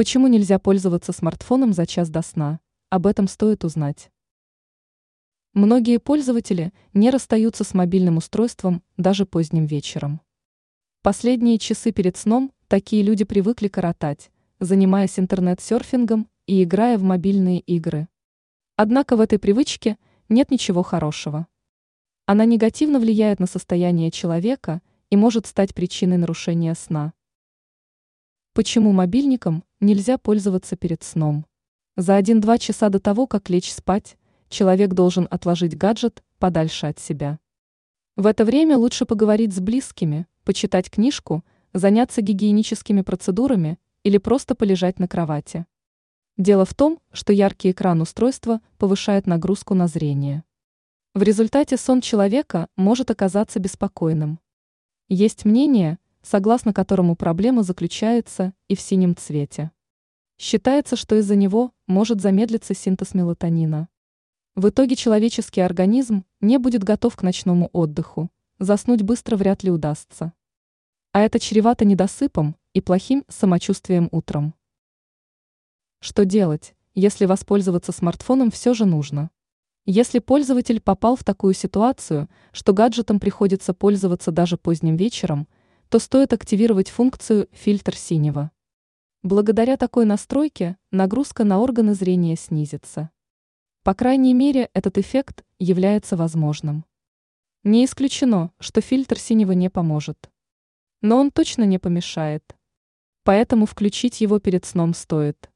Почему нельзя пользоваться смартфоном за час до сна? Об этом стоит узнать. Многие пользователи не расстаются с мобильным устройством даже поздним вечером. Последние часы перед сном такие люди привыкли коротать, занимаясь интернет-серфингом и играя в мобильные игры. Однако в этой привычке нет ничего хорошего. Она негативно влияет на состояние человека и может стать причиной нарушения сна. Почему мобильником нельзя пользоваться перед сном? За 1-2 часа до того, как лечь спать, человек должен отложить гаджет подальше от себя. В это время лучше поговорить с близкими, почитать книжку, заняться гигиеническими процедурами или просто полежать на кровати. Дело в том, что яркий экран устройства повышает нагрузку на зрение. В результате сон человека может оказаться беспокойным. Есть мнение, согласно которому проблема заключается и в синем цвете. Считается, что из-за него может замедлиться синтез мелатонина. В итоге человеческий организм не будет готов к ночному отдыху, заснуть быстро вряд ли удастся. А это чревато недосыпом и плохим самочувствием утром. Что делать, если воспользоваться смартфоном все же нужно? Если пользователь попал в такую ситуацию, что гаджетом приходится пользоваться даже поздним вечером, то стоит активировать функцию «фильтр синего». Благодаря такой настройке нагрузка на органы зрения снизится. По крайней мере, этот эффект является возможным. Не исключено, что фильтр синего не поможет. Но он точно не помешает. Поэтому включить его перед сном стоит.